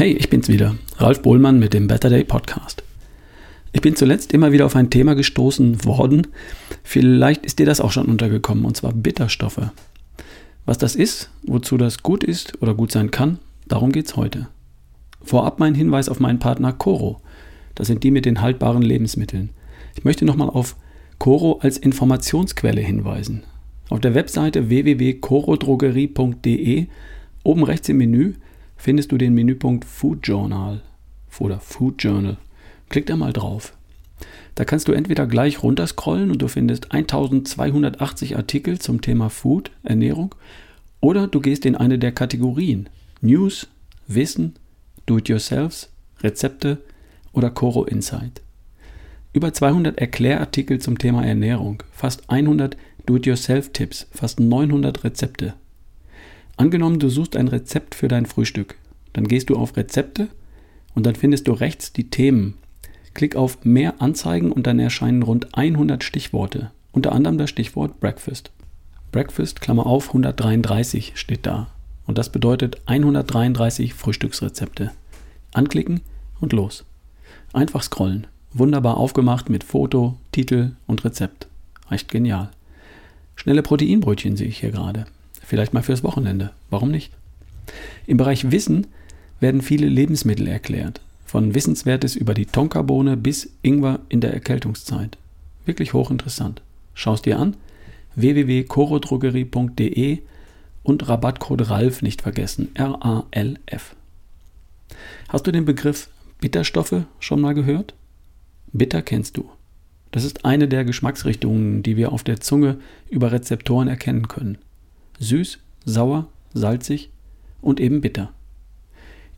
Hey, ich bin's wieder, Ralf Bohlmann mit dem Better Day Podcast. Ich bin zuletzt immer wieder auf ein Thema gestoßen worden. Vielleicht ist dir das auch schon untergekommen, und zwar Bitterstoffe. Was das ist, wozu das gut ist oder gut sein kann, darum geht's heute. Vorab mein Hinweis auf meinen Partner Coro. Das sind die mit den haltbaren Lebensmitteln. Ich möchte nochmal auf Coro als Informationsquelle hinweisen. Auf der Webseite www.corodrogerie.de oben rechts im Menü findest du den Menüpunkt Food Journal oder Food Journal. Klick da mal drauf. Da kannst du entweder gleich runterscrollen und du findest 1280 Artikel zum Thema Food, Ernährung, oder du gehst in eine der Kategorien News, Wissen, Do-it-yourselfs, Rezepte oder Coro Insight. Über 200 Erklärartikel zum Thema Ernährung, fast 100 Do-it-yourself-Tipps, fast 900 Rezepte. Angenommen, du suchst ein Rezept für dein Frühstück. Dann gehst du auf Rezepte und dann findest du rechts die Themen. Klick auf Mehr Anzeigen und dann erscheinen rund 100 Stichworte, unter anderem das Stichwort Breakfast. Breakfast, Klammer auf, 133 steht da. Und das bedeutet 133 Frühstücksrezepte. Anklicken und los. Einfach scrollen. Wunderbar aufgemacht mit Foto, Titel und Rezept. Echt genial. Schnelle Proteinbrötchen sehe ich hier gerade. Vielleicht mal fürs Wochenende. Warum nicht? Im Bereich Wissen werden viele Lebensmittel erklärt. Von Wissenswertes über die Tonkabohne bis Ingwer in der Erkältungszeit. Wirklich hochinteressant. Schau's dir an. www.corodrogerie.de und Rabattcode RALF nicht vergessen. R-A-L-F. Hast du den Begriff Bitterstoffe schon mal gehört? Bitter kennst du. Das ist eine der Geschmacksrichtungen, die wir auf der Zunge über Rezeptoren erkennen können süß, sauer, salzig und eben bitter.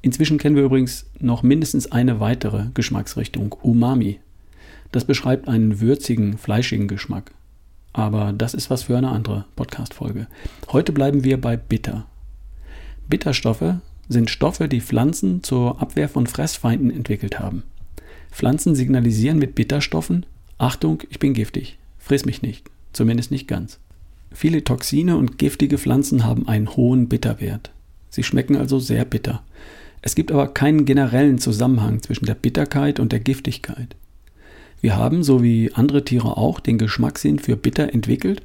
Inzwischen kennen wir übrigens noch mindestens eine weitere Geschmacksrichtung, Umami. Das beschreibt einen würzigen, fleischigen Geschmack. Aber das ist was für eine andere Podcast-Folge. Heute bleiben wir bei bitter. Bitterstoffe sind Stoffe, die Pflanzen zur Abwehr von Fressfeinden entwickelt haben. Pflanzen signalisieren mit Bitterstoffen: Achtung, ich bin giftig, friss mich nicht, zumindest nicht ganz. Viele Toxine und giftige Pflanzen haben einen hohen Bitterwert. Sie schmecken also sehr bitter. Es gibt aber keinen generellen Zusammenhang zwischen der Bitterkeit und der Giftigkeit. Wir haben, so wie andere Tiere auch, den Geschmackssinn für bitter entwickelt,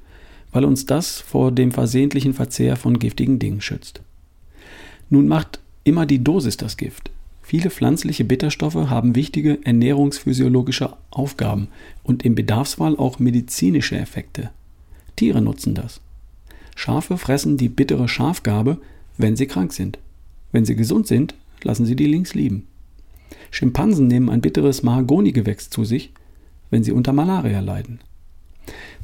weil uns das vor dem versehentlichen Verzehr von giftigen Dingen schützt. Nun macht immer die Dosis das Gift. Viele pflanzliche Bitterstoffe haben wichtige ernährungsphysiologische Aufgaben und im Bedarfsfall auch medizinische Effekte. Tiere nutzen das. Schafe fressen die bittere Schafgabe, wenn sie krank sind. Wenn sie gesund sind, lassen sie die links lieben. Schimpansen nehmen ein bitteres Mahagonigewächs zu sich, wenn sie unter Malaria leiden.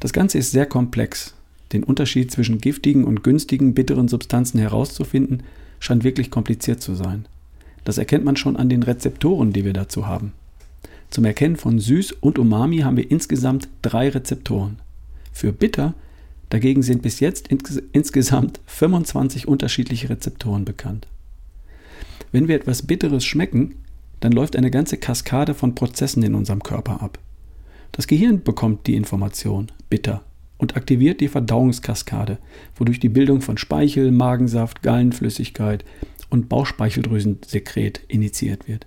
Das Ganze ist sehr komplex. Den Unterschied zwischen giftigen und günstigen bitteren Substanzen herauszufinden, scheint wirklich kompliziert zu sein. Das erkennt man schon an den Rezeptoren, die wir dazu haben. Zum Erkennen von Süß und Umami haben wir insgesamt drei Rezeptoren. Für bitter dagegen sind bis jetzt ins insgesamt 25 unterschiedliche Rezeptoren bekannt. Wenn wir etwas Bitteres schmecken, dann läuft eine ganze Kaskade von Prozessen in unserem Körper ab. Das Gehirn bekommt die Information bitter und aktiviert die Verdauungskaskade, wodurch die Bildung von Speichel, Magensaft, Gallenflüssigkeit und Bauchspeicheldrüsensekret initiiert wird.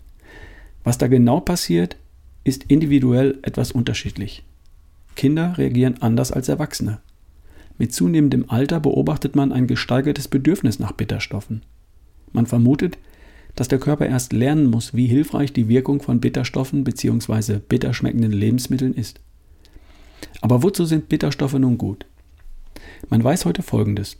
Was da genau passiert, ist individuell etwas unterschiedlich. Kinder reagieren anders als Erwachsene. Mit zunehmendem Alter beobachtet man ein gesteigertes Bedürfnis nach Bitterstoffen. Man vermutet, dass der Körper erst lernen muss, wie hilfreich die Wirkung von Bitterstoffen bzw. bitterschmeckenden Lebensmitteln ist. Aber wozu sind Bitterstoffe nun gut? Man weiß heute Folgendes.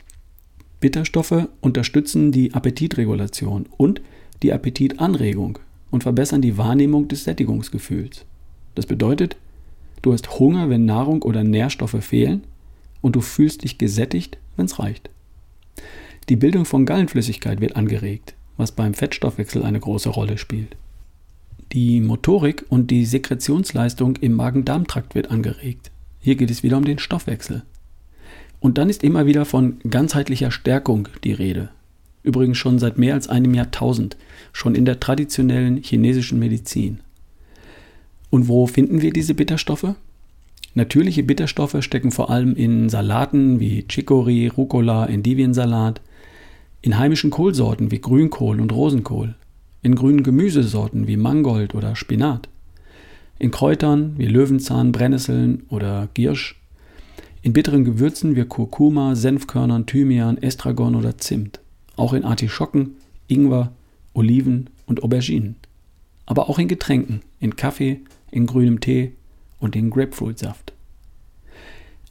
Bitterstoffe unterstützen die Appetitregulation und die Appetitanregung und verbessern die Wahrnehmung des Sättigungsgefühls. Das bedeutet, Du hast Hunger, wenn Nahrung oder Nährstoffe fehlen und du fühlst dich gesättigt, wenn es reicht. Die Bildung von Gallenflüssigkeit wird angeregt, was beim Fettstoffwechsel eine große Rolle spielt. Die Motorik und die Sekretionsleistung im Magen-Darm-Trakt wird angeregt. Hier geht es wieder um den Stoffwechsel. Und dann ist immer wieder von ganzheitlicher Stärkung die Rede. Übrigens schon seit mehr als einem Jahrtausend, schon in der traditionellen chinesischen Medizin. Und wo finden wir diese Bitterstoffe? Natürliche Bitterstoffe stecken vor allem in Salaten wie Chicorée, Rucola, Endiviensalat, in heimischen Kohlsorten wie Grünkohl und Rosenkohl, in grünen Gemüsesorten wie Mangold oder Spinat, in Kräutern wie Löwenzahn, Brennnesseln oder Giersch, in bitteren Gewürzen wie Kurkuma, Senfkörnern, Thymian, Estragon oder Zimt, auch in Artischocken, Ingwer, Oliven und Auberginen, aber auch in Getränken, in Kaffee, in grünem Tee und in Grapefruitsaft.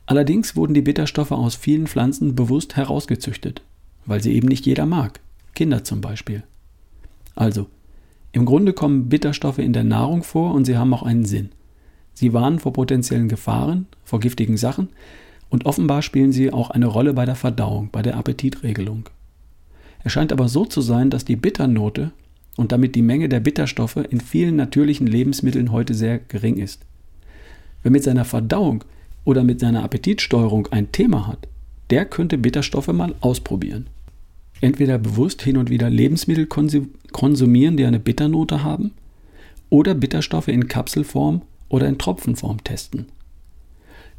Allerdings wurden die Bitterstoffe aus vielen Pflanzen bewusst herausgezüchtet, weil sie eben nicht jeder mag, Kinder zum Beispiel. Also, im Grunde kommen Bitterstoffe in der Nahrung vor und sie haben auch einen Sinn. Sie warnen vor potenziellen Gefahren, vor giftigen Sachen und offenbar spielen sie auch eine Rolle bei der Verdauung, bei der Appetitregelung. Es scheint aber so zu sein, dass die Bitternote und damit die Menge der Bitterstoffe in vielen natürlichen Lebensmitteln heute sehr gering ist. Wer mit seiner Verdauung oder mit seiner Appetitsteuerung ein Thema hat, der könnte Bitterstoffe mal ausprobieren. Entweder bewusst hin und wieder Lebensmittel konsumieren, die eine Bitternote haben, oder Bitterstoffe in Kapselform oder in Tropfenform testen.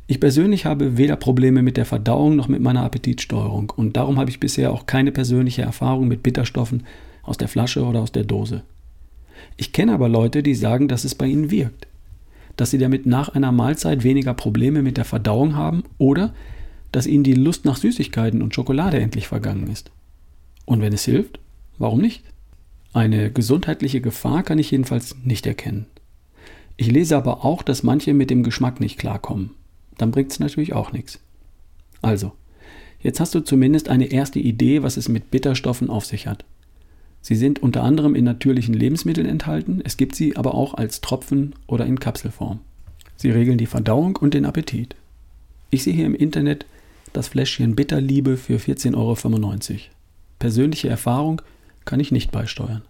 Ich persönlich habe weder Probleme mit der Verdauung noch mit meiner Appetitsteuerung und darum habe ich bisher auch keine persönliche Erfahrung mit Bitterstoffen aus der Flasche oder aus der Dose. Ich kenne aber Leute, die sagen, dass es bei ihnen wirkt, dass sie damit nach einer Mahlzeit weniger Probleme mit der Verdauung haben oder dass ihnen die Lust nach Süßigkeiten und Schokolade endlich vergangen ist. Und wenn es hilft, warum nicht? Eine gesundheitliche Gefahr kann ich jedenfalls nicht erkennen. Ich lese aber auch, dass manche mit dem Geschmack nicht klarkommen. Dann bringt es natürlich auch nichts. Also, jetzt hast du zumindest eine erste Idee, was es mit Bitterstoffen auf sich hat. Sie sind unter anderem in natürlichen Lebensmitteln enthalten, es gibt sie aber auch als Tropfen oder in Kapselform. Sie regeln die Verdauung und den Appetit. Ich sehe hier im Internet das Fläschchen Bitterliebe für 14,95 Euro. Persönliche Erfahrung kann ich nicht beisteuern.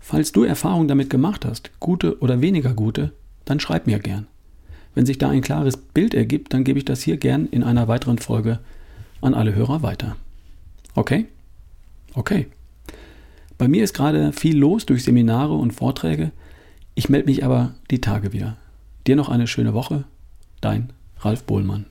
Falls du Erfahrungen damit gemacht hast, gute oder weniger gute, dann schreib mir gern. Wenn sich da ein klares Bild ergibt, dann gebe ich das hier gern in einer weiteren Folge an alle Hörer weiter. Okay? Okay. Bei mir ist gerade viel los durch Seminare und Vorträge. Ich melde mich aber die Tage wieder. Dir noch eine schöne Woche. Dein Ralf Bohlmann.